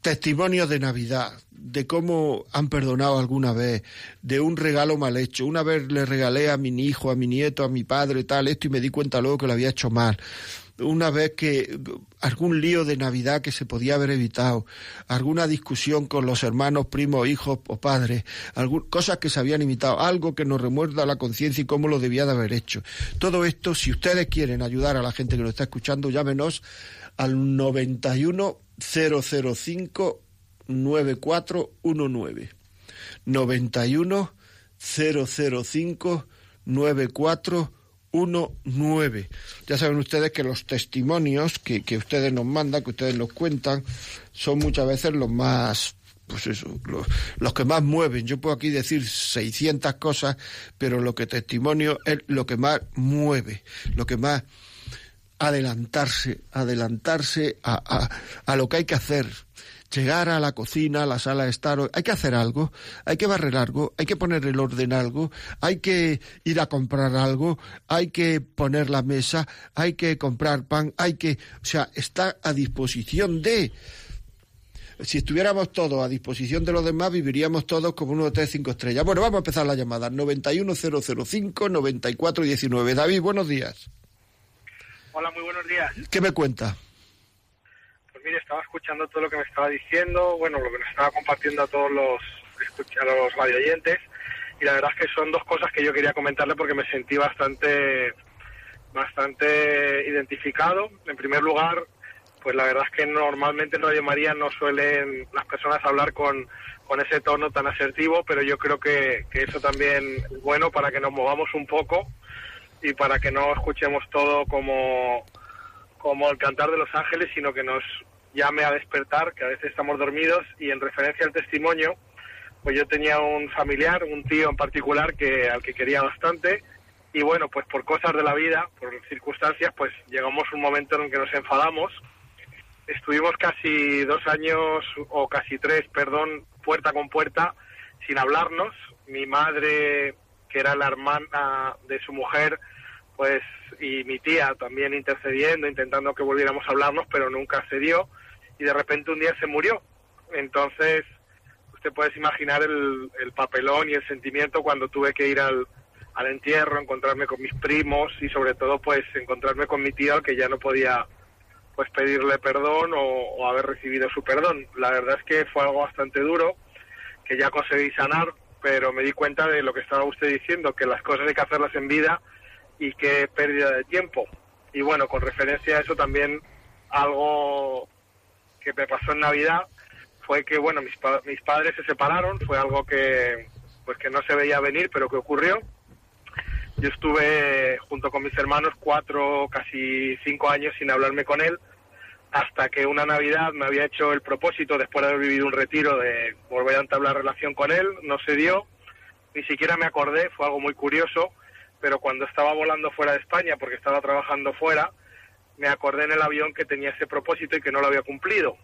testimonios de Navidad, de cómo han perdonado alguna vez, de un regalo mal hecho. Una vez le regalé a mi hijo, a mi nieto, a mi padre, tal, esto y me di cuenta luego que lo había hecho mal una vez que algún lío de Navidad que se podía haber evitado, alguna discusión con los hermanos, primos, hijos o padres, cosas que se habían imitado, algo que nos remuerda la conciencia y cómo lo debía de haber hecho. Todo esto, si ustedes quieren ayudar a la gente que nos está escuchando, llámenos al 91 005 9419. 91 005 9419. Ya saben ustedes que los testimonios que, que ustedes nos mandan, que ustedes nos cuentan, son muchas veces los más pues eso, los, los, que más mueven. Yo puedo aquí decir 600 cosas, pero lo que testimonio es lo que más mueve, lo que más adelantarse, adelantarse a, a, a lo que hay que hacer, llegar a la cocina, a la sala de estar, hay que hacer algo, hay que barrer algo, hay que poner el orden algo, hay que ir a comprar algo, hay que poner la mesa, hay que comprar pan, hay que, o sea, está a disposición de si estuviéramos todos a disposición de los demás, viviríamos todos como un hotel cinco estrellas. Bueno, vamos a empezar la llamada. 91005-9419. David, buenos días. Hola, muy buenos días. ¿Qué me cuenta? Mire, estaba escuchando todo lo que me estaba diciendo, bueno, lo que me estaba compartiendo a todos los, a los radioyentes, y la verdad es que son dos cosas que yo quería comentarle porque me sentí bastante, bastante identificado. En primer lugar, pues la verdad es que normalmente en Radio María no suelen las personas hablar con, con ese tono tan asertivo, pero yo creo que, que eso también es bueno para que nos movamos un poco y para que no escuchemos todo como, como el cantar de los ángeles, sino que nos llame a despertar, que a veces estamos dormidos. Y en referencia al testimonio, pues yo tenía un familiar, un tío en particular, que al que quería bastante. Y bueno, pues por cosas de la vida, por circunstancias, pues llegamos a un momento en el que nos enfadamos. Estuvimos casi dos años, o casi tres, perdón, puerta con puerta, sin hablarnos. Mi madre, que era la hermana de su mujer, pues y mi tía también intercediendo, intentando que volviéramos a hablarnos, pero nunca se dio y de repente un día se murió. Entonces, usted puede imaginar el, el papelón y el sentimiento cuando tuve que ir al, al entierro, encontrarme con mis primos y sobre todo pues encontrarme con mi tío al que ya no podía pues pedirle perdón o, o, haber recibido su perdón. La verdad es que fue algo bastante duro, que ya conseguí sanar, pero me di cuenta de lo que estaba usted diciendo, que las cosas hay que hacerlas en vida y qué pérdida de tiempo. Y bueno, con referencia a eso también algo que me pasó en Navidad fue que bueno, mis, pa mis padres se separaron, fue algo que pues que no se veía venir, pero que ocurrió. Yo estuve junto con mis hermanos cuatro, casi cinco años sin hablarme con él, hasta que una Navidad me había hecho el propósito, después de haber vivido un retiro, de volver a entablar relación con él. No se dio, ni siquiera me acordé, fue algo muy curioso pero cuando estaba volando fuera de España, porque estaba trabajando fuera, me acordé en el avión que tenía ese propósito y que no lo había cumplido.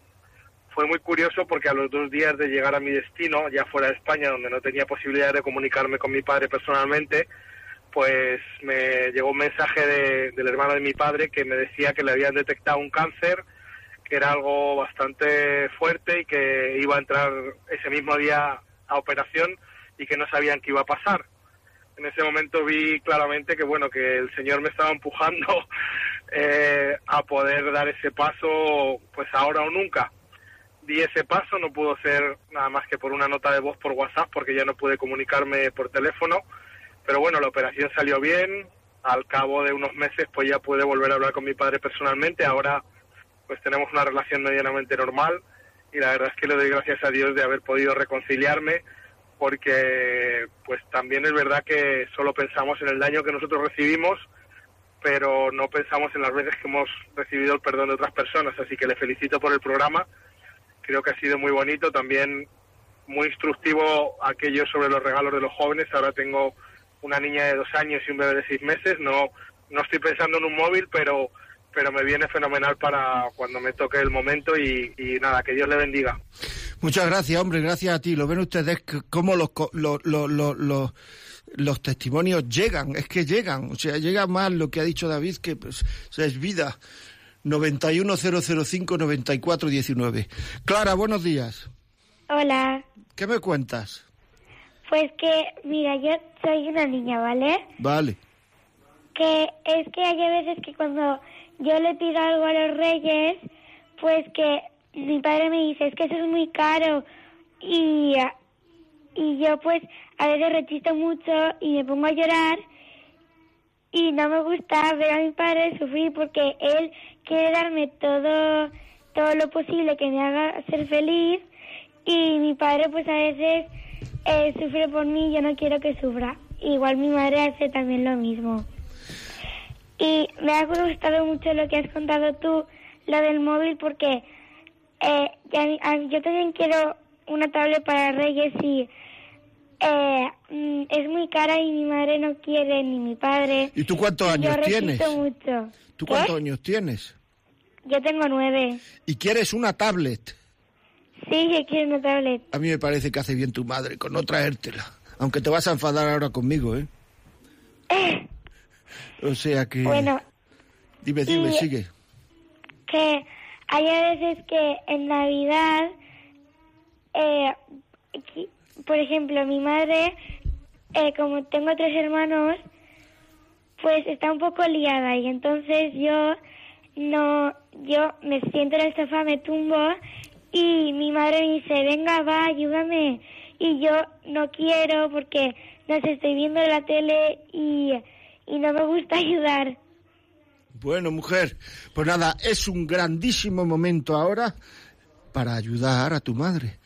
Fue muy curioso porque a los dos días de llegar a mi destino, ya fuera de España, donde no tenía posibilidad de comunicarme con mi padre personalmente, pues me llegó un mensaje de, del hermano de mi padre que me decía que le habían detectado un cáncer, que era algo bastante fuerte y que iba a entrar ese mismo día a operación y que no sabían qué iba a pasar en ese momento vi claramente que bueno que el señor me estaba empujando eh, a poder dar ese paso pues ahora o nunca. Di ese paso no pudo ser nada más que por una nota de voz por WhatsApp porque ya no pude comunicarme por teléfono. Pero bueno la operación salió bien. Al cabo de unos meses pues ya pude volver a hablar con mi padre personalmente. Ahora pues tenemos una relación medianamente normal. Y la verdad es que le doy gracias a Dios de haber podido reconciliarme porque pues también es verdad que solo pensamos en el daño que nosotros recibimos, pero no pensamos en las veces que hemos recibido el perdón de otras personas, así que le felicito por el programa, creo que ha sido muy bonito, también muy instructivo aquello sobre los regalos de los jóvenes, ahora tengo una niña de dos años y un bebé de seis meses, no, no estoy pensando en un móvil, pero pero me viene fenomenal para cuando me toque el momento y, y nada, que Dios le bendiga. Muchas gracias, hombre, gracias a ti. Lo ven ustedes cómo los, los, los, los, los testimonios llegan, es que llegan, o sea, llega más lo que ha dicho David, que pues, es vida. 91005-9419. Clara, buenos días. Hola. ¿Qué me cuentas? Pues que, mira, yo soy una niña, ¿vale? Vale. Que es que hay veces que cuando yo le pido algo a los reyes, pues que mi padre me dice, es que eso es muy caro. Y, y yo pues a veces rechisto mucho y me pongo a llorar y no me gusta ver a mi padre sufrir porque él quiere darme todo todo lo posible que me haga ser feliz y mi padre pues a veces eh, sufre por mí y yo no quiero que sufra. Igual mi madre hace también lo mismo. Y me ha gustado mucho lo que has contado tú, lo del móvil, porque eh, yo también quiero una tablet para Reyes y eh, mm, es muy cara y mi madre no quiere ni mi padre. ¿Y tú cuántos años tienes? Mucho. ¿Tú cuántos años tienes? Yo tengo nueve. ¿Y quieres una tablet? Sí, yo quiero una tablet. A mí me parece que hace bien tu madre con no traértela. Aunque te vas a enfadar ahora conmigo, ¿eh? O sea que... Bueno. Dime, dime, sigue. Que hay a veces que en Navidad, eh, por ejemplo, mi madre, eh, como tengo tres hermanos, pues está un poco liada y entonces yo no, yo me siento en el sofá, me tumbo y mi madre me dice, venga, va, ayúdame. Y yo no quiero porque no sé, estoy viendo la tele y, y no me gusta ayudar. Bueno, mujer, pues nada, es un grandísimo momento ahora para ayudar a tu madre.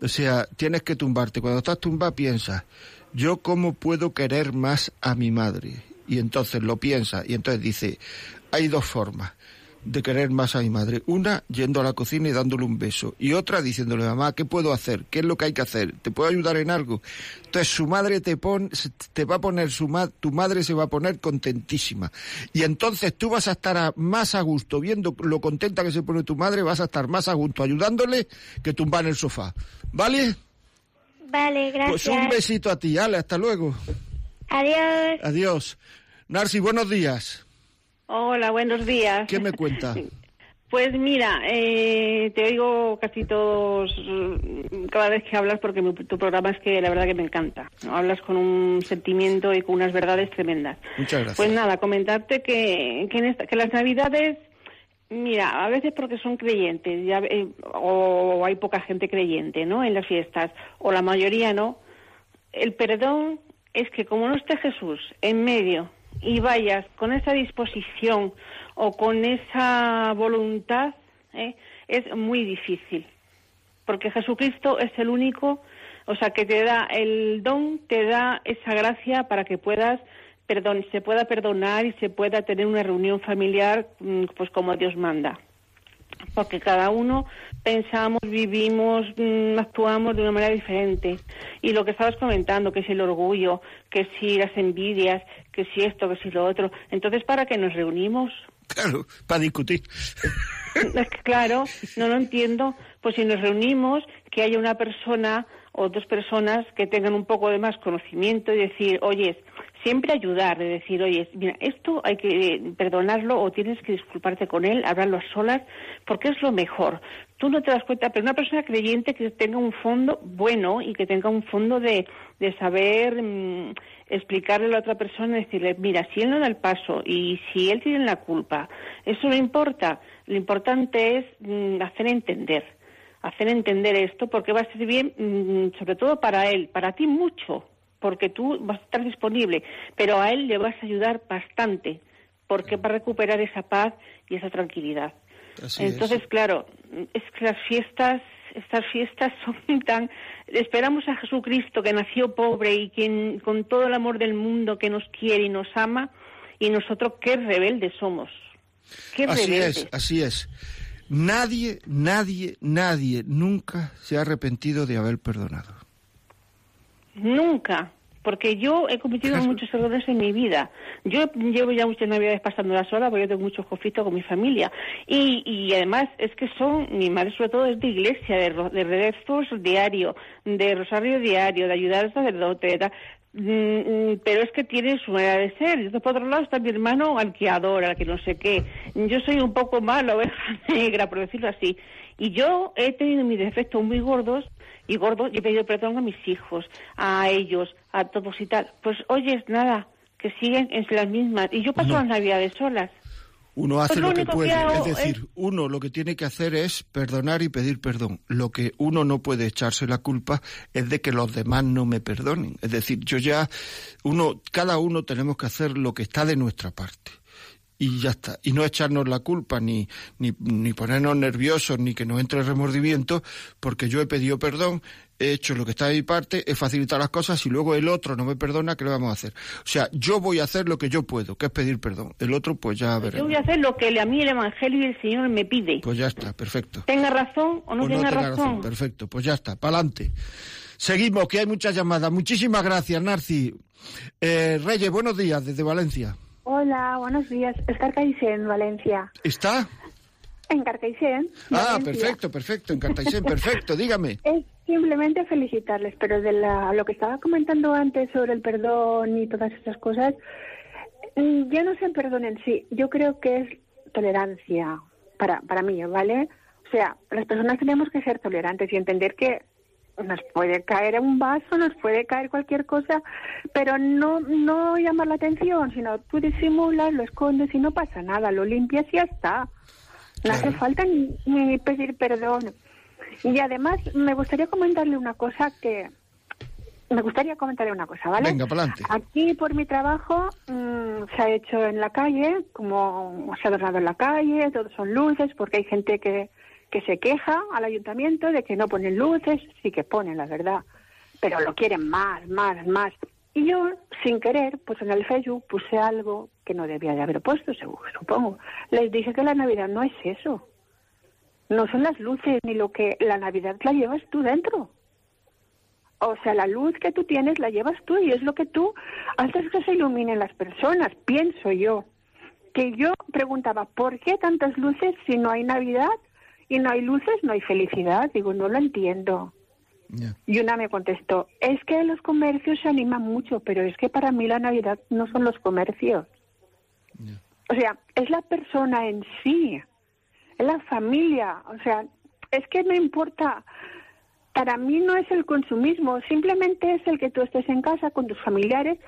O sea, tienes que tumbarte. Cuando estás tumbada, piensas, ¿yo cómo puedo querer más a mi madre? Y entonces lo piensa y entonces dice, hay dos formas de querer más a mi madre. Una, yendo a la cocina y dándole un beso. Y otra, diciéndole, mamá, ¿qué puedo hacer? ¿Qué es lo que hay que hacer? ¿Te puedo ayudar en algo? Entonces su madre te, pone, te va a poner, su tu madre se va a poner contentísima. Y entonces tú vas a estar más a gusto viendo lo contenta que se pone tu madre, vas a estar más a gusto ayudándole que tumbar en el sofá. ¿Vale? Vale, gracias. Pues un besito a ti, Ale, hasta luego. Adiós. Adiós. Narci, buenos días. Hola, buenos días. ¿Qué me cuenta? Pues mira, eh, te oigo casi todos cada vez que hablas porque tu programa es que la verdad que me encanta. Hablas con un sentimiento y con unas verdades tremendas. Muchas gracias. Pues nada, comentarte que, que, las navidades, mira, a veces porque son creyentes ya, eh, o hay poca gente creyente, ¿no? En las fiestas, o la mayoría no. El perdón es que como no esté Jesús en medio y vayas con esa disposición o con esa voluntad, ¿eh? es muy difícil. Porque Jesucristo es el único, o sea, que te da el don, te da esa gracia para que puedas perdón, se pueda perdonar y se pueda tener una reunión familiar mm, pues como Dios manda porque cada uno pensamos, vivimos, mm, actuamos de una manera diferente. Y lo que estabas comentando, que es el orgullo, que si las envidias, que si esto, que si lo otro. Entonces, ¿para qué nos reunimos? Claro, para discutir. Es que, claro, no lo entiendo. Pues si nos reunimos, que haya una persona o dos personas que tengan un poco de más conocimiento y decir, oye, siempre ayudar, de decir, oye, mira, esto hay que perdonarlo o tienes que disculparte con él, hablarlo a solas, porque es lo mejor. Tú no te das cuenta, pero una persona creyente que tenga un fondo bueno y que tenga un fondo de, de saber mm, explicarle a la otra persona, decirle, mira, si él no da el paso y si él tiene la culpa, eso no importa. Lo importante es mm, hacer entender, hacer entender esto, porque va a ser bien, mm, sobre todo para él, para ti mucho, porque tú vas a estar disponible, pero a él le vas a ayudar bastante, porque va a recuperar esa paz y esa tranquilidad. Entonces, claro, es que las fiestas, estas fiestas son tan... Esperamos a Jesucristo que nació pobre y que con todo el amor del mundo que nos quiere y nos ama, y nosotros qué rebeldes somos. Qué así es, así es. Nadie, nadie, nadie nunca se ha arrepentido de haber perdonado. Nunca, porque yo he cometido muchos errores en mi vida. Yo llevo ya muchas navidades pasando la sola, porque yo tengo muchos conflictos con mi familia. Y, y además es que son, mi madre sobre todo es de iglesia, de, de redestos diario, de rosario diario, de ayudar al sacerdote, mm, mm, pero es que tiene su manera de ser. Por otro lado está mi hermano al que adora, al que no sé qué. Yo soy un poco más la oveja negra, por decirlo así. Y yo he tenido mis defectos muy gordos y gordo, y he pedido perdón a mis hijos, a ellos, a todos y tal. Pues oyes, nada, que siguen en las mismas. Y yo paso las navidades solas. Uno hace Pues lo lo que puede, es decir, uno lo que tiene que hacer es perdonar y pedir perdón. Lo que uno no puede echarse la culpa es de que los demás no me perdonen. Es decir, yo ya, uno, cada uno tenemos que hacer lo que está de nuestra parte y ya está. Y no echarnos la culpa, ni, ni, ni ponernos nerviosos, ni que nos entre remordimiento, porque yo he pedido perdón, he hecho lo que está de mi parte, he facilitado las cosas y luego el otro no me perdona, ¿qué le vamos a hacer? O sea, yo voy a hacer lo que yo puedo, que es pedir perdón. El otro, pues ya Yo veremos. voy a hacer lo que a mí el Evangelio y el Señor me pide. Pues ya está, perfecto. Tenga razón o no O tenga tenga razón. Perfecto, pues ya está, para adelante. Seguimos, que hay muchas llamadas. Muchísimas gracias, Narci. Eh, Reyes, buenos días desde Valencia. Hola, buenos días. Es Carcaixent, Valencia. ¿Está? En Carcaixent. Ah, perfecto, perfecto, en Cartaixent, perfecto, dígame. Es simplemente felicitarles, pero de la, lo que estaba comentando antes sobre el perdón y todas esas cosas, mm, yo no sé el perdón en sí. Yo creo que es tolerancia para, para mí, ¿vale? O sea, las personas tenemos que ser tolerantes y entender que nos puede caer un vaso, nos puede caer cualquier cosa, pero no no llamar la atención, sino tú disimulas, lo escondes y no pasa nada, lo limpias y ya está. No hace falta ni, ni pedir perdón. Y además me gustaría comentarle una cosa que me gustaría comentarle una cosa, ¿vale? Venga, pa'lante. Aquí por mi trabajo mm, se ha hecho en la calle, como se ha adornado en la calle, todos son luces, porque hay gente que, que se queja al ayuntamiento de que no ponen luces, sí que ponen, la verdad, pero lo quieren más, más, más. Y yo, sin querer, pues en el Facebook puse algo que no debía de haber puesto, supongo. Les dije que la Navidad no es eso. No son las luces ni lo que la Navidad la llevas tú dentro. O sea, la luz que tú tienes la llevas tú y es lo que tú haces que se iluminen las personas, pienso yo. Que yo preguntaba, ¿por qué tantas luces si no hay Navidad y no hay luces, no hay felicidad? Digo, no lo entiendo. Y una me contestó, es que los comercios se animan mucho, pero es que para mí la Navidad no son los comercios. O sea, es la persona en sí, es la familia. O sea, es que no importa, para mí no es el consumismo, simplemente es el que tú estés en casa con tus familiares,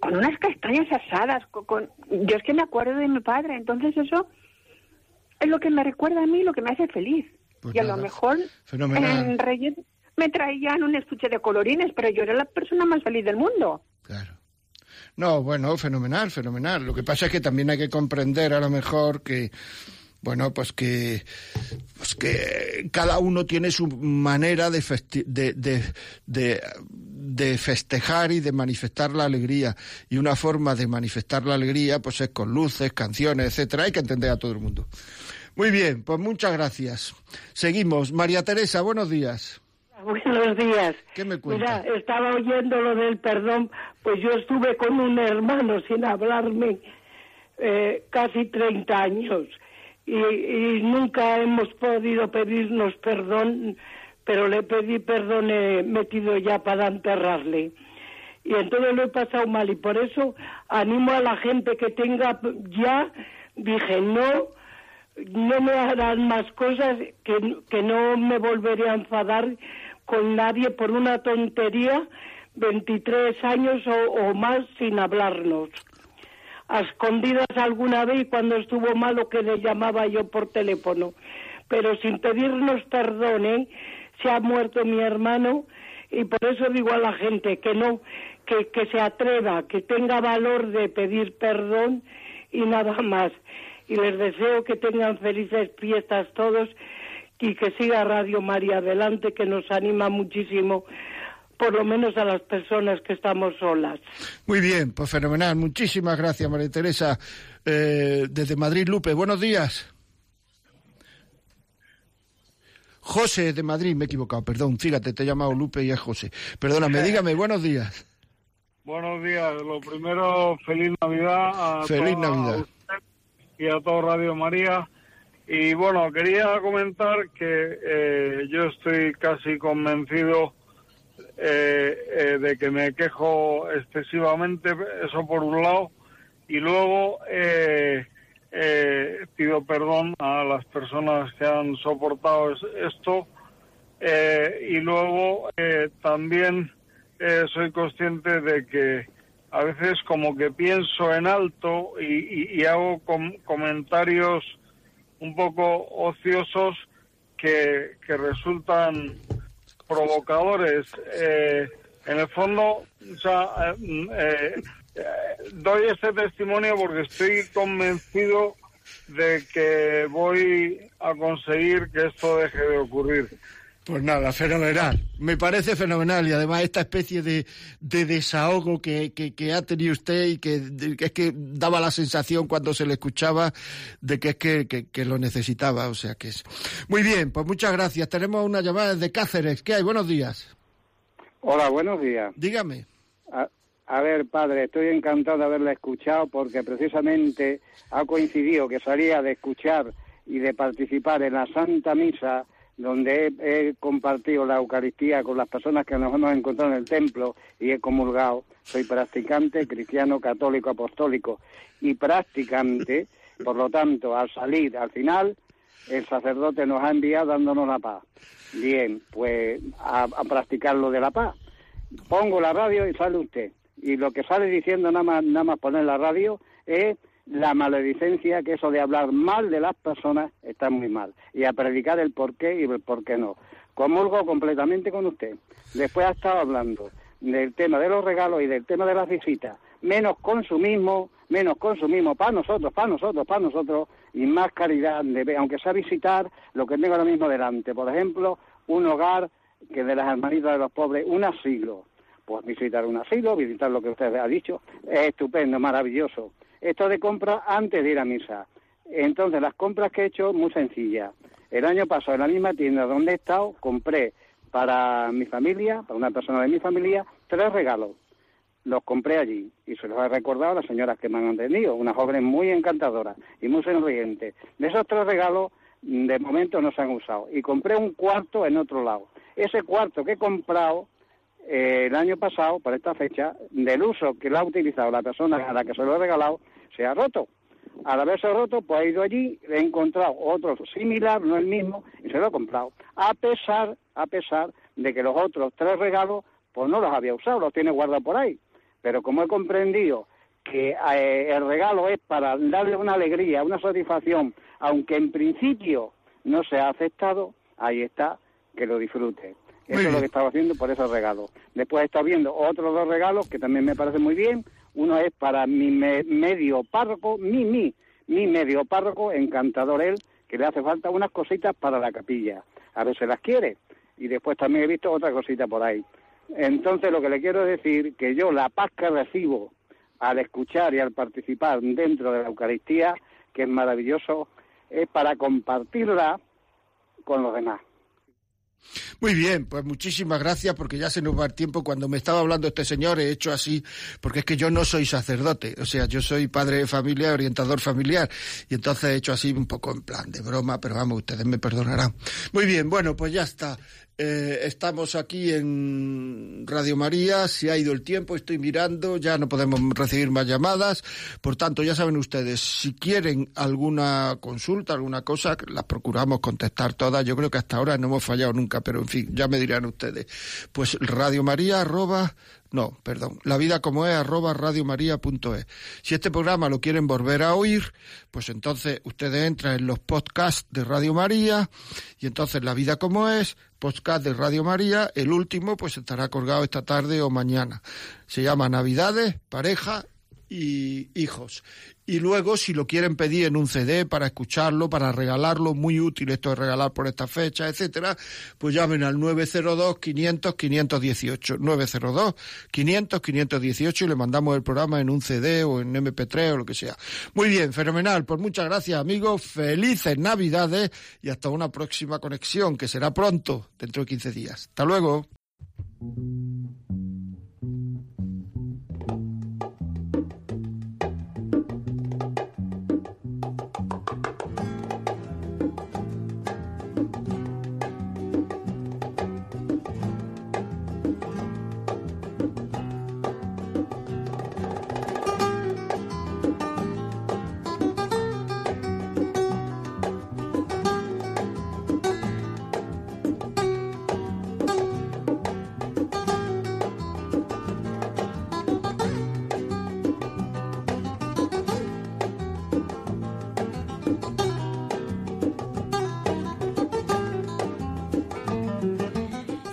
con unas castañas asadas. Con, con- Yo es que me acuerdo de mi padre, entonces eso es lo que me recuerda a mí, lo que me hace feliz. Pues y a nada, lo mejor fenomenal. en Reyes me traían un estuche de colorines, pero yo era la persona más feliz del mundo. Claro. No, bueno, fenomenal, fenomenal. Lo que pasa es que también hay que comprender a lo mejor que, bueno, pues que, pues que cada uno tiene su manera de, festi- de, de, de, de festejar y de manifestar la alegría. Y una forma de manifestar la alegría, pues es con luces, canciones, etcétera. Hay que entender a todo el mundo. Muy bien, pues muchas gracias. Seguimos. María Teresa, buenos días. Buenos días. ¿Qué me cuenta? Mira, estaba oyendo lo del perdón, pues yo estuve con un hermano sin hablarme eh, casi 30 años y, y nunca hemos podido pedirnos perdón, pero le pedí perdón he metido ya para enterrarle. Y entonces lo he pasado mal y por eso animo a la gente que tenga ya, dije, no, no me harán más cosas, que, que no me volveré a enfadar con nadie por una tontería, 23 años o, más sin hablarnos. A escondidas alguna vez cuando estuvo malo que le llamaba yo por teléfono. Pero sin pedirnos perdón, ¿eh? Se ha muerto mi hermano y por eso digo a la gente que no, que, que se atreva, que tenga valor de pedir perdón y nada más. Y les deseo que tengan felices fiestas todos y que siga Radio María adelante, que nos anima muchísimo, por lo menos a las personas que estamos solas. Muy bien, pues fenomenal. Muchísimas gracias, María Teresa. Eh, desde Madrid, Lupe, buenos días. José de Madrid, me he equivocado, perdón, fíjate, te he llamado Lupe y es José. Perdóname, dígame, buenos días. Buenos días. Lo primero, feliz Navidad a Feliz Navidad. Y a todo Radio María. Y bueno, quería comentar que eh, yo estoy casi convencido eh, eh, de que me quejo excesivamente, eso por un lado, y luego pido perdón a las personas que han soportado es- esto, y luego también soy consciente de que a veces como que pienso en alto y, hago comentarios un poco ociosos que, resultan provocadores. Eh, en el fondo, eh, eh, doy este testimonio porque estoy convencido de que voy a conseguir que esto deje de ocurrir. Pues nada, fenomenal. Me parece fenomenal y además esta especie de, desahogo que, ha tenido usted y que, es que daba la sensación cuando se le escuchaba de que es que, lo necesitaba. O sea que es. Muy bien, pues muchas gracias. Tenemos una llamada desde Cáceres. ¿Qué hay? Buenos días. Hola, buenos días. Dígame. A, a ver, padre, estoy encantado de haberla escuchado porque precisamente ha coincidido que salía de escuchar y de participar en la Santa Misa donde he, compartido la Eucaristía con las personas que nos hemos encontrado en el templo y he comulgado. Soy practicante, cristiano, católico, apostólico y practicante. Por lo tanto, al salir, al final, el sacerdote nos ha enviado dándonos la paz. Bien, pues a, a practicar lo de la paz. Pongo la radio y sale usted. Y lo que sale diciendo nada más, nada más poner la radio es la maledicencia, que eso de hablar mal de las personas está muy mal, y a predicar el por qué y el por qué no. Comulgo completamente con usted. Después ha estado hablando del tema de los regalos y del tema de las visitas. Menos consumismo, menos consumismo para nosotros, para nosotros, para nosotros, y más caridad, aunque sea visitar lo que tengo ahora mismo delante. Por ejemplo, un hogar que de las hermanitas de los pobres, un asilo. Pues visitar un asilo, visitar lo que usted ha dicho, es estupendo, maravilloso. Esto de compra antes de ir a misa. Entonces, las compras que he hecho, muy sencillas. El año pasado, en la misma tienda donde he estado, compré para mi familia, para una persona de mi familia, tres regalos. Los compré allí y se los he recordado a las señoras que me han atendido, una joven muy encantadora y muy sonriente. De esos tres regalos, de momento no se han usado. Y compré un cuarto en otro lado. Ese cuarto que he comprado eh, el año pasado, por esta fecha, del uso que lo ha utilizado la persona a la que se lo he regalado, se ha roto. Al haberse roto, pues he ido allí, he encontrado otro similar, no el mismo, y se lo he comprado. A pesar, a pesar de que los otros tres regalos, pues no los había usado, los tiene guardados por ahí. Pero como he comprendido que eh, el regalo es para darle una alegría, una satisfacción, aunque en principio no se ha aceptado, ahí está, que lo disfrute. Eso es lo que estaba haciendo por esos regalos. Después he estado viendo otros dos regalos que también me parecen muy bien. Uno es para mi medio párroco, mi, mi, mi medio párroco, encantador él, que le hace falta unas cositas para la capilla. A ver si las quiere. Y después también he visto otra cosita por ahí. Entonces lo que le quiero decir que yo la paz que recibo al escuchar y al participar dentro de la Eucaristía, que es maravilloso, es para compartirla con los demás. Muy bien, pues muchísimas gracias porque ya se nos va el tiempo. Cuando me estaba hablando este señor he hecho así, porque es que yo no soy sacerdote, o sea, yo soy padre de familia, orientador familiar, y entonces he hecho así un poco en plan de broma, pero vamos, ustedes me perdonarán. Muy bien, bueno, pues ya está. Eh, estamos aquí en Radio María, se ha ido el tiempo, estoy mirando, ya no podemos recibir más llamadas, por tanto ya saben ustedes, si quieren alguna consulta, alguna cosa, las procuramos contestar todas, yo creo que hasta ahora no hemos fallado nunca, pero en fin, ya me dirán ustedes. Pues Radio María arroba no, perdón, la vida como es arroba radiomaria.es. Si este programa lo quieren volver a oír, pues entonces ustedes entran en los podcasts de Radio María y entonces la vida como es, podcast de Radio María, el último pues estará colgado esta tarde o mañana. Se llama Navidades, pareja y hijos. Y luego, si lo quieren pedir en un CD para escucharlo, para regalarlo, muy útil esto de regalar por esta fecha, etcétera, pues llamen al 902 500 518. 902 500 518 y le mandamos el programa en un CD o en MP3 o lo que sea. Muy bien, fenomenal. Pues muchas gracias, amigos. Felices Navidades y hasta una próxima conexión, que será pronto, dentro de 15 días. Hasta luego.